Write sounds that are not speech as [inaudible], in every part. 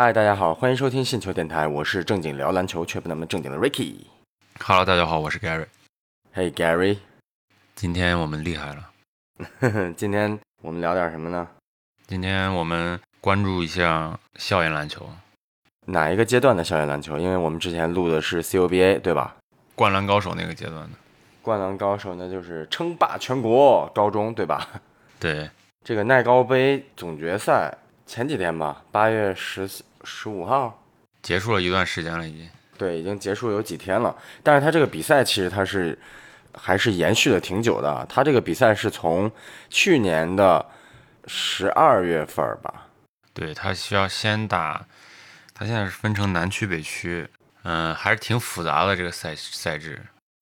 嗨，大家好，欢迎收听信球电台，我是正经聊篮球却不那么正经的 Ricky。Hello，大家好，我是 Gary。嘿、Gary，今天我们厉害了，[laughs] 今天我们聊点什么呢？今天我们关注一下校园篮球，哪一个阶段的校园篮球？因为我们之前录的是 CUBA，对吧？灌篮高手那个阶段的。灌篮高手那就是称霸全国，高中对吧？对，这个耐高杯总决赛前几天吧，八月十十五号，结束了一段时间了，已经。对，已经结束有几天了。但是它这个比赛其实它是还是延续的挺久的啊。它这个比赛是从去年的十二月份儿吧，对他需要先打，他现在是分成南区、北区，嗯、还是挺复杂的这个赛赛制。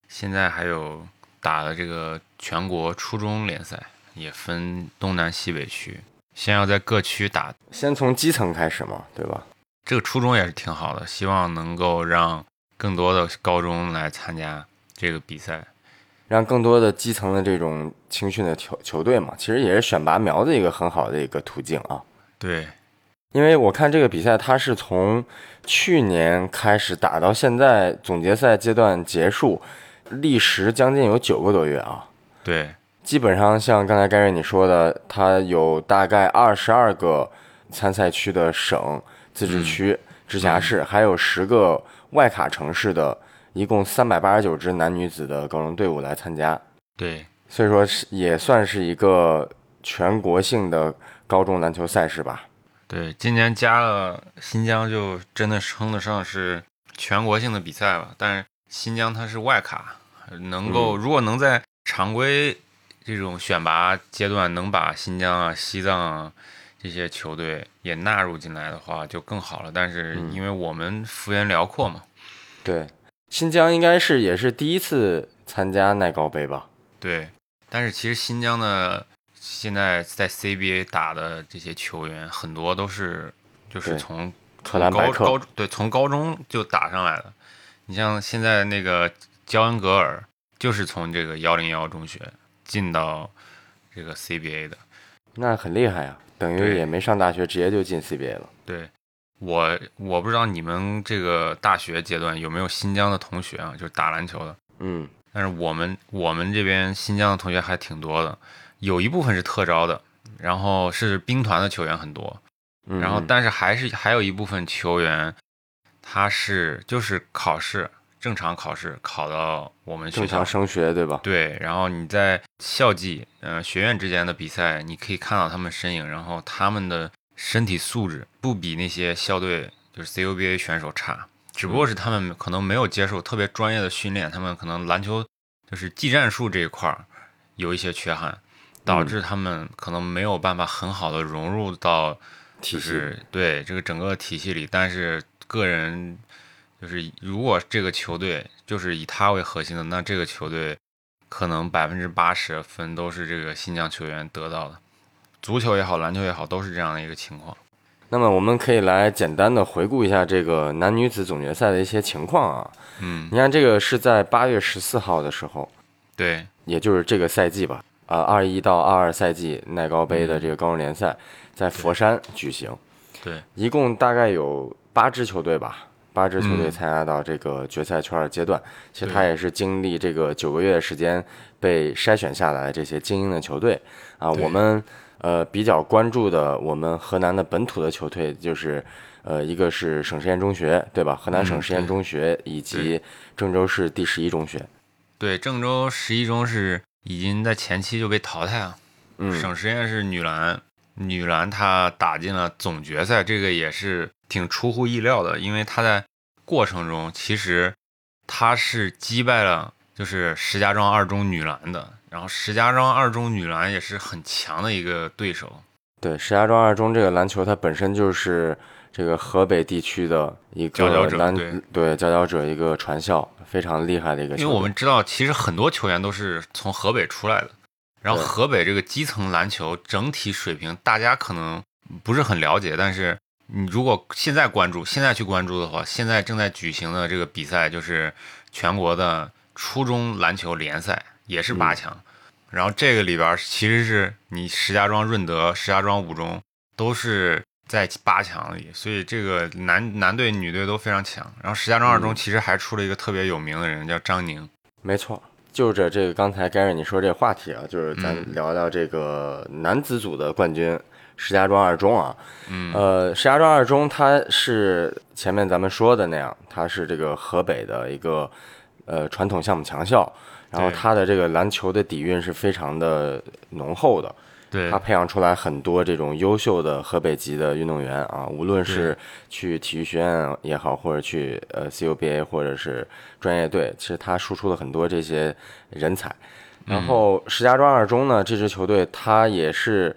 现在还有打的这个全国初中联赛，也分东南西北区，先要在各区打。先从基层开始嘛，对吧？这个初衷也是挺好的，希望能够让更多的高中来参加这个比赛。让更多的基层的这种青训的球球队嘛，其实也是选拔苗子一个很好的一个途径啊。对，因为我看这个比赛，它是从去年开始打到现在，总决赛阶段结束，历时将近有九个多月啊。对，基本上像刚才盖瑞你说的，它有大概二十二个参赛区的省、自治区、直辖市，还有十个外卡城市的，一共三百八十九支男女子的高中队伍来参加。对，所以说是也算是一个全国性的高中篮球赛事吧。对，今年加了新疆，就真的称得上是全国性的比赛了。但是新疆它是外卡，能够、如果能在常规这种选拔阶段能把新疆啊、西藏啊这些球队也纳入进来的话，就更好了。但是因为我们幅员辽阔嘛，对，新疆应该是也是第一次参加耐高杯吧？对，但是其实新疆的现在在 CBA 打的这些球员很多都是就是对从高高，对从高中就打上来的。你像现在那个焦恩格尔，就是从这个幺零幺中学进到这个 CBA 的。那很厉害啊，等于也没上大学，直接就进 CBA 了。对我，我不知道你们这个大学阶段有没有新疆的同学啊，就是打篮球的。嗯，但是我们我们这边新疆的同学还挺多的，有一部分是特招的，然后是兵团的球员很多，嗯然后但是还是还有一部分球员，他是就是考试正常考试考到我们学校正常，升学对吧？对，然后你在校际呃学院之间的比赛，你可以看到他们身影，然后他们的身体素质不比那些校队就是 CUBA 选手差，只不过是他们可能没有接受特别专业的训练，他们可能篮球就是技战术这一块儿有一些缺憾，导致他们可能没有办法很好的融入到体系就是对这个整个体系里，但是个人就是如果这个球队就是以他为核心的，那这个球队可能百分之八十分都是这个新疆球员得到的。足球也好，篮球也好，都是这样的一个情况。那么我们可以来简单的回顾一下这个男女子总决赛的一些情况啊。嗯，你看这个是在八月十四号的时候，对也就是这个赛季吧，啊，二一到二二赛季耐高杯的这个高中联赛在佛山举行，对一共大概有八支球队吧，八支球队嗯参加到这个决赛圈的阶段。其实他也是经历这个九个月的时间被筛选下来的这些精英的球队啊。我们呃比较关注的，我们河南的本土的球队就是。呃，一个是省实验中学，对吧？河南省嗯实验中学以及郑州市第十一中学。对，郑州十一中是已经在前期就被淘汰了。嗯，省实验是女篮，女篮她打进了总决赛，这个也是挺出乎意料的，因为他在过程中其实他是击败了就是石家庄二中女篮的，然后石家庄二中女篮也是很强的一个对手。对，石家庄二中这个篮球，它本身就是这个河北地区的一佼佼者个篮对对佼佼者一个传校，非常厉害的一个。因为我们知道，其实很多球员都是从河北出来的，然后河北这个基层篮球整体水平，大家可能不是很了解，但是你如果现在关注，现在去关注的话，现在正在举行的这个比赛就是全国的初中篮球联赛，也是八强。然后这个里边儿其实是你石家庄润德、石家庄五中都是在八强里，所以这个男男队、女队都非常强。然后石家庄二中其实还出了一个特别有名的人，叫张宁。没错，就着这个刚才 Gary 你说这话题啊，就是咱聊聊这个男子组的冠军石家庄二中啊。嗯，呃，石家庄二中它是前面咱们说的那样，它是这个河北的一个呃传统项目强校，然后对它的这个篮球的底蕴是非常的浓厚的。对他，培养出来很多这种优秀的河北籍的运动员啊，无论是去体育学院也好，或者去呃 CUBA 或者是专业队，其实他输出了很多这些人才。然后石家庄二中呢，这支球队它也是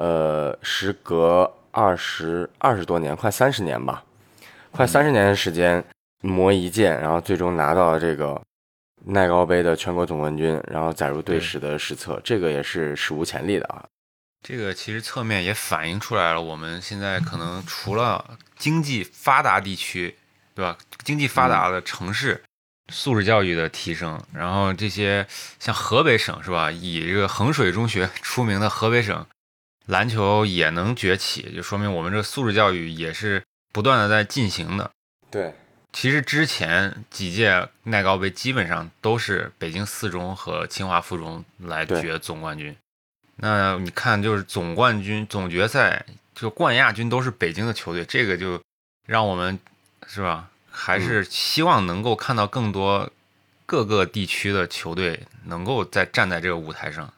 呃，时隔二十二十多年，快三十年吧，快三十年的时间磨一剑，然后最终拿到了这个耐高杯的全国总冠军，然后载入队史的史册，这个也是史无前例的啊。这个其实侧面也反映出来了，我们现在可能除了经济发达地区，对吧？经济发达的城市，素质教育的提升，然后这些像河北省是吧？以这个衡水中学出名的河北省，篮球也能崛起，就说明我们这个素质教育也是不断的在进行的。对，其实之前几届耐高杯基本上都是北京四中和清华附中来对决总冠军。那你看，就是总冠军、总决赛，就冠亚军都是北京的球队，这个就让我们是吧？还是希望能够看到更多各个地区的球队能够在站在这个舞台上。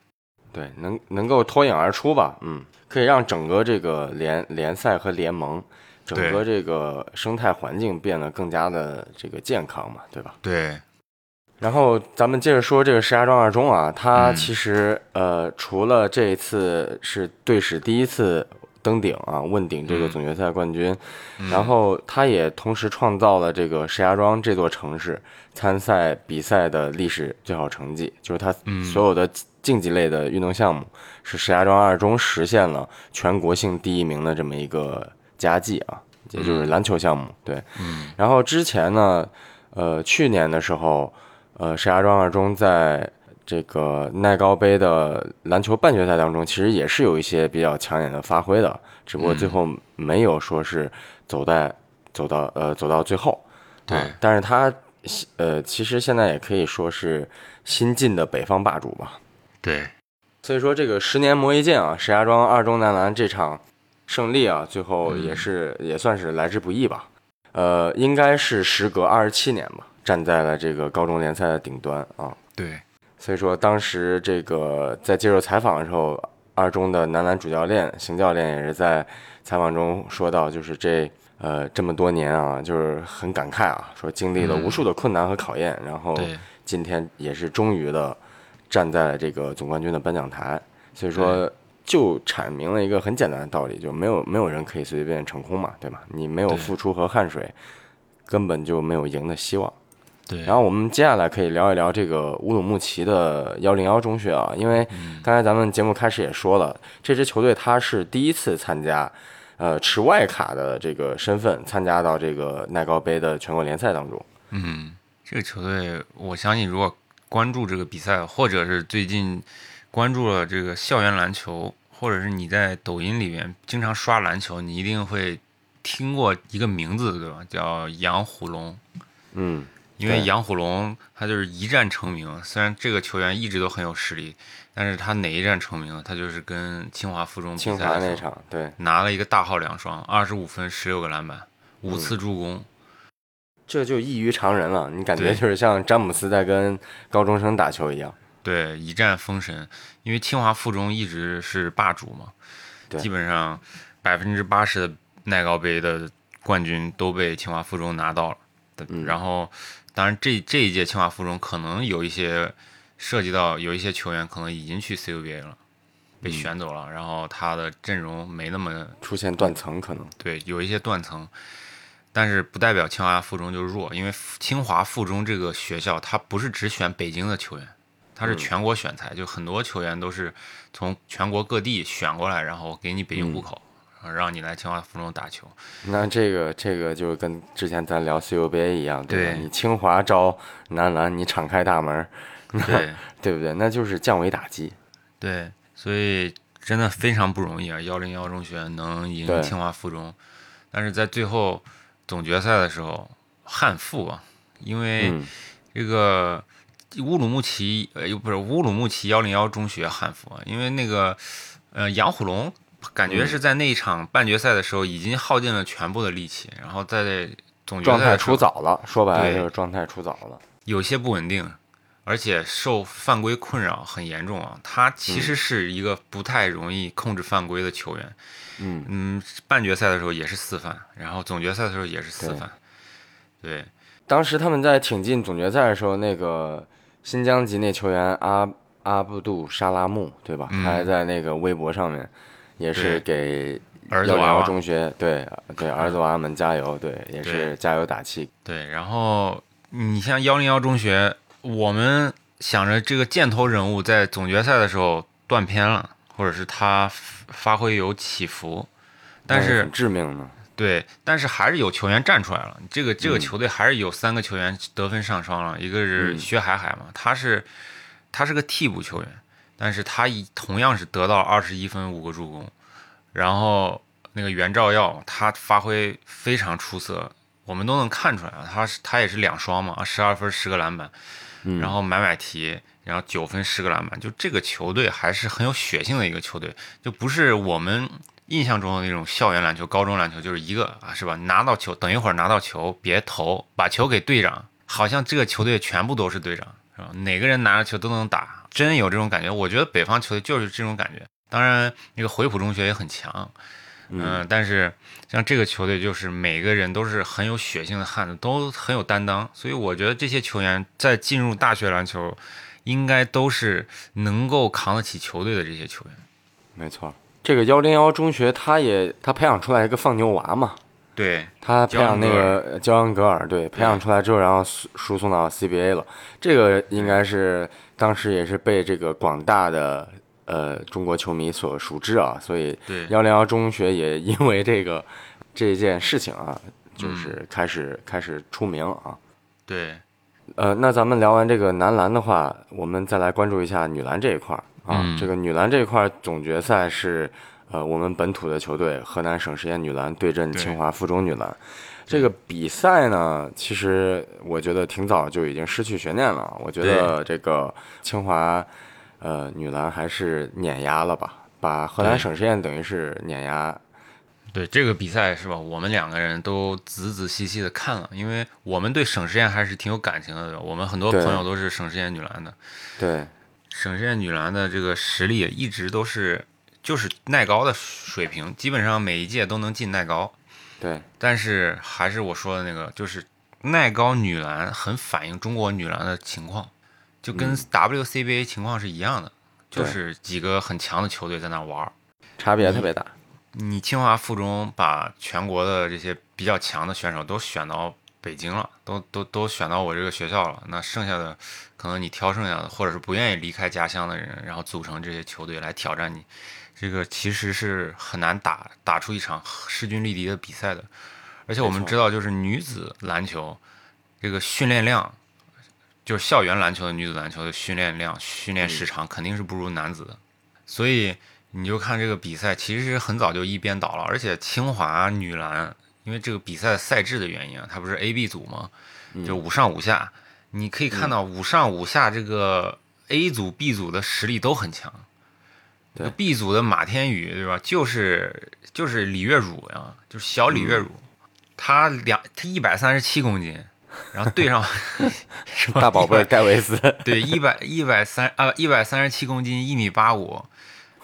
对，能能够脱颖而出吧，嗯，可以让整个这个联联赛和联盟，整个这个生态环境变得更加的这个健康嘛，对吧？对，然后咱们接着说这个石家庄二中啊，它嗯。其实、呃，除了这一次是队史第一次登顶啊，问鼎这个嗯。总决赛冠军，嗯。然后它也同时创造了这个石家庄这座城市参赛比赛的历史最好成绩，就是它嗯。所有的竞技类的运动项目是石家庄二中实现了全国性第一名的这么一个佳绩啊，也就是篮球项目。对，嗯然后之前呢，呃，去年的时候，呃，石家庄二中在这个耐高杯的篮球半决赛当中，其实也是有一些比较抢眼的发挥的，只不过最后没有说是走在走到呃走到最后。对啊但是他呃，其实现在也可以说是新晋的北方霸主吧。对，所以说这个十年磨一剑啊，石家庄二中男篮这场胜利啊，最后也是、也算是来之不易吧。呃，应该是时隔二十七年吧，站在了这个高中联赛的顶端啊。对，所以说当时这个在接受采访的时候，二中的男篮主教练邢教练也是在采访中说到，就是这呃这么多年啊，就是很感慨啊，说经历了无数的困难和考验，然后，今天也是终于的站在了这个总冠军的颁奖台，所以说就阐明了一个很简单的道理，就没有没有人可以随随便便成功嘛，对吧？你没有付出和汗水，根本就没有赢的希望。对，然后我们接下来可以聊一聊这个乌鲁木齐的幺零幺中学啊，因为刚才咱们节目开始也说了，这支球队他是第一次参加，呃，持外卡的这个身份参加到这个耐高杯的全国联赛当中。嗯，这个球队，我相信如果关注这个比赛，或者是最近关注了这个校园篮球，或者是你在抖音里面经常刷篮球，你一定会听过一个名字，对吧？叫杨虎龙。嗯，因为杨虎龙他就是一战成名，虽然这个球员一直都很有实力，但是他哪一战成名？他就是跟清华附中比赛那场，对，拿了一个大号两双，二十五分，十六个篮板，五嗯次助攻。这就异于常人了。你感觉就是像詹姆斯在跟高中生打球一样。对，一战封神。因为清华附中一直是霸主嘛，基本上百分之八十的耐高杯的冠军都被清华附中拿到了。嗯然后，当然这这一届清华附中可能有一些涉及到有一些球员可能已经去 CUBA 了，被嗯选走了，然后他的阵容没那么出现断层可能。对，有一些断层，但是不代表清华附中就弱，因为清华附中这个学校它不是只选北京的球员，它是嗯全国选材，就很多球员都是从全国各地选过来，然后给你北京户嗯口，然后让你来清华附中打球。那这个这个就跟之前咱聊 CUBA 一样，对吧？对你清华招男篮，你敞开大门，[laughs] 对对不对？那就是降维打击。对，所以真的非常不容易啊！幺零幺中学能赢清华附中，但是在最后总决赛的时候憾负啊，因为嗯，这个乌鲁木齐呃又不是乌鲁木齐幺零幺中学憾负啊，因为那个呃杨虎龙感觉是在那一场半决赛的时候已经耗尽了全部的力气，然后在总决状态赛的时候出早了，说白了对就是状态出早了。有些不稳定，而且受犯规困扰很严重啊。他其实是一个不太容易控制犯规的球员。嗯嗯，半决赛的时候也是四犯，然后总决赛的时候也是四犯。对，当时他们在挺进总决赛的时候，那个新疆籍那球员阿阿布杜沙拉木，对吧？嗯他还在那个微博上面也是给幺零幺儿子娃娃。中学对对儿子娃娃们加油，对，也是加油打气。对，然后你像幺零幺中学，我们想着这个箭头人物在总决赛的时候断片了，或者是他发挥有起伏，但是很致命的，对，但是还是有球员站出来了。这个这个嗯球队还是有三个球员得分上双了，一个是嗯薛海海嘛，他是他是个替补球员，但是他一同样是得到二十一分五个助攻，然后那个袁兆耀他发挥非常出色，我们都能看出来啊，他是他也是两双嘛，十二分十个篮板，嗯然后买买提，然后九分十个篮板，就这个球队还是很有血性的一个球队，就不是我们印象中的那种校园篮球、高中篮球，就是一个啊，是吧？拿到球，等一会儿拿到球，别投，把球给队长，好像这个球队全部都是队长，是吧？哪个人拿着球都能打，真有这种感觉。我觉得北方球队就是这种感觉。当然，那个回浦中学也很强，嗯、但是像这个球队就是每个人都是很有血性的汉子，都很有担当，所以我觉得这些球员在进入大学篮球，应该都是能够扛得起球队的这些球员。没错。这个幺零幺中学，他也他培养出来一个放牛娃嘛，对，他培养那个焦恩格尔，对，培养出来之后，然后输输送到 CBA 了。这个应该是当时也是被这个广大的呃中国球迷所熟知啊，所以对幺零幺中学也因为这个 [laughs] 这件事情啊，就是开始、开始出名啊。对，呃，那咱们聊完这个男篮的话，我们再来关注一下女篮这一块儿啊。嗯这个女篮这一块儿总决赛是呃我们本土的球队河南省实验女篮对阵清华附中女篮。这个比赛呢，其实我觉得挺早就已经失去悬念了。我觉得这个清华呃女篮还是碾压了吧，把河南省实验等于是碾压。对这个比赛是吧？我们两个人都仔仔细细的看了，因为我们对省实验还是挺有感情的。我们很多朋友都是省实验女篮的，对，省实验女篮的这个实力一直都是就是耐高的水平，基本上每一届都能进耐高。对，但是还是我说的那个，就是耐高女篮很反映中国女篮的情况，就跟 WCBA 情况是一样的，就是几个很强的球队在那玩儿。差别特别大。你清华附中把全国的这些比较强的选手都选到北京了，都都都选到我这个学校了，那剩下的可能你挑剩下的，或者是不愿意离开家乡的人，然后组成这些球队来挑战你，这个其实是很难打打出一场势均力敌的比赛的。而且我们知道，就是女子篮球这个训练量，就是校园篮球的女子篮球的训练量、训练时长肯定是不如男子的，所以你就看这个比赛，其实很早就一边倒了。而且清华女篮，因为这个比赛赛制的原因啊，它不是 A、B 组吗？就五上五下，你可以看到五上五下这个 A 组、B 组的实力都很强。对 B 组的马天宇对吧？就是就是李月汝呀，就是小李月汝，他两他一百三十七公斤，然后对上 [laughs] 是大宝贝儿戴维斯，对，一百一百三啊，一百三十七公斤，一米八五，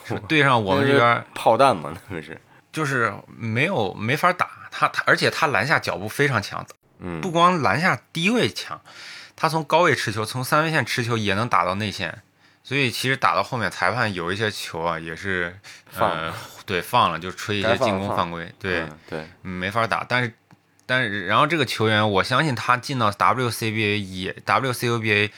是对上我们这边炮弹嘛，那不是？就是没有没法打他，他而且他篮下脚步非常强，嗯。不光篮下低位强，他从高位持球，从三分线持球也能打到内线，所以其实打到后面，裁判有一些球啊也是放呃对放了，就吹一些进攻犯规，对，嗯对，嗯没法打，但是。但是，然后这个球员，我相信他进到 WCBA 也 WCUBA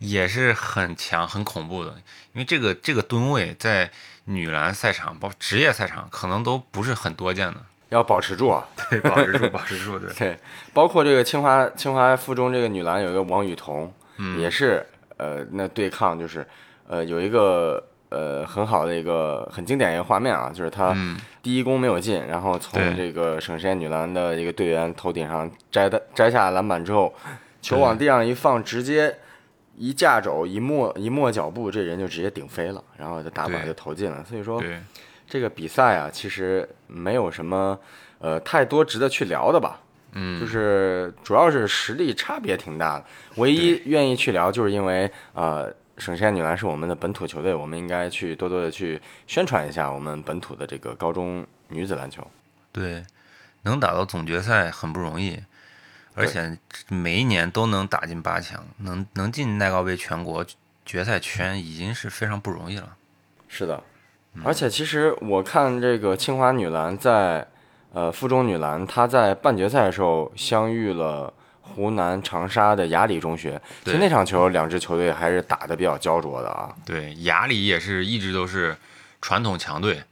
也是很强、很恐怖的，因为这个这个吨位在女篮赛场、包职业赛场可能都不是很多见的。要保持住啊。对，保持住，保持住，对，[laughs] 对，包括这个清华清华附中这个女篮有一个王雨桐，嗯也是呃那对抗就是呃有一个呃很好的一个很经典一个画面啊，就是他嗯，第一攻没有进，然后从这个省实验女篮的一个队员头顶上摘的摘下篮板之后，球往地上一放，直接一架肘一没一没脚步，这人就直接顶飞了，然后就打板就投进了。所以说，这个比赛啊，其实没有什么呃太多值得去聊的吧。嗯，就是主要是实力差别挺大的。唯一愿意去聊，就是因为呃，省实验女篮是我们的本土球队，我们应该去多多的去宣传一下我们本土的这个高中女子篮球。对，能打到总决赛很不容易，而且每一年都能打进八强，能能进耐高杯全国决赛圈已经是非常不容易了。是的，而且其实我看这个清华女篮在呃附中女篮，她在半决赛的时候相遇了。湖南长沙的雅礼中学，其实对那场球两支球队还是打的比较焦灼的啊。对，雅礼也是一直都是传统强队，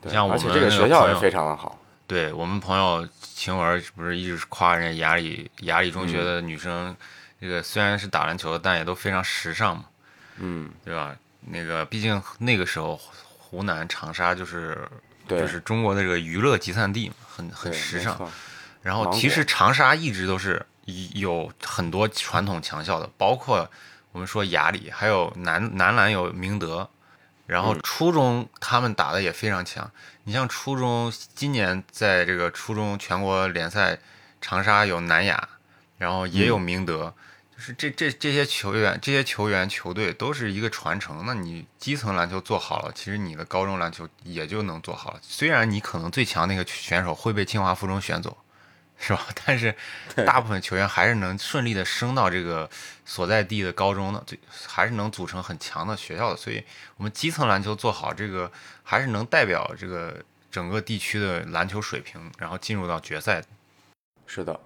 对像我们而且这个学校也非常的好。对我们朋友晴雯不是一直夸人家雅礼雅礼中学的女生，这个虽然是打篮球的，但也都非常时尚嘛，嗯，对吧？那个毕竟那个时候湖南长沙就是对，就是中国的这个娱乐集散地嘛，很很时尚。然后其实长沙一直都是有很多传统强校的，包括我们说雅礼，还有男男篮有明德，然后嗯初中他们打的也非常强。你像初中今年在这个初中全国联赛，长沙有南雅，然后也有嗯明德。就是这这这些球员、这些球员、球队都是一个传承。那你基层篮球做好了，其实你的高中篮球也就能做好了。虽然你可能最强那个选手会被清华附中选走，[laughs] 是吧？但是大部分球员还是能顺利的升到这个所在地的高中的，最还是能组成很强的学校的。所以，我们基层篮球做好，这个还是能代表这个整个地区的篮球水平，然后进入到决赛。是的，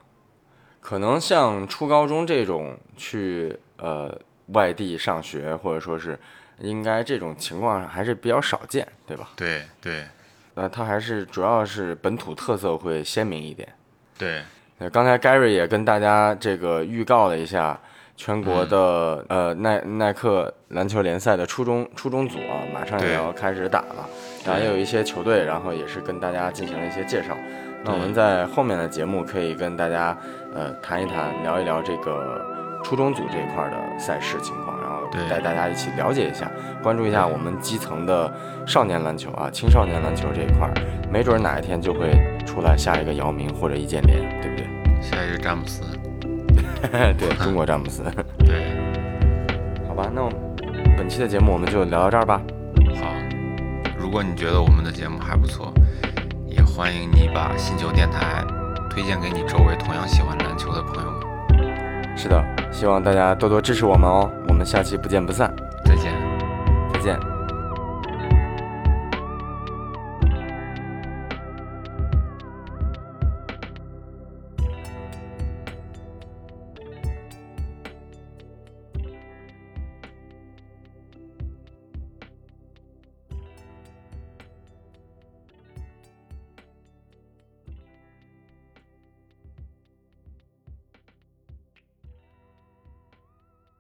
可能像初高中这种去呃外地上学，或者说是应该这种情况还是比较少见，对吧？对对那它还是主要是本土特色会鲜明一点。对。那刚才 Gary 也跟大家这个预告了一下全国的、呃耐耐克篮球联赛的初中初中组啊，马上也要开始打了，然后也有一些球队，然后也是跟大家进行了一些介绍。那我们在后面的节目可以跟大家呃谈一谈，聊一聊这个初中组这一块儿的赛事情况，带大家一起了解一下，关注一下我们基层的少年篮球啊、青少年篮球这一块儿，没准哪一天就会出来下一个姚明或者易建联，对不对？下一个詹姆斯，[laughs] 对中国詹姆斯。[laughs] 对，好吧，那我们本期的节目我们就聊到这儿吧。好。如果你觉得我们的节目还不错，也欢迎你把星球电台推荐给你周围同样喜欢篮球的朋友们。是的，希望大家多多支持我们哦。下期不见不散，再见。再见。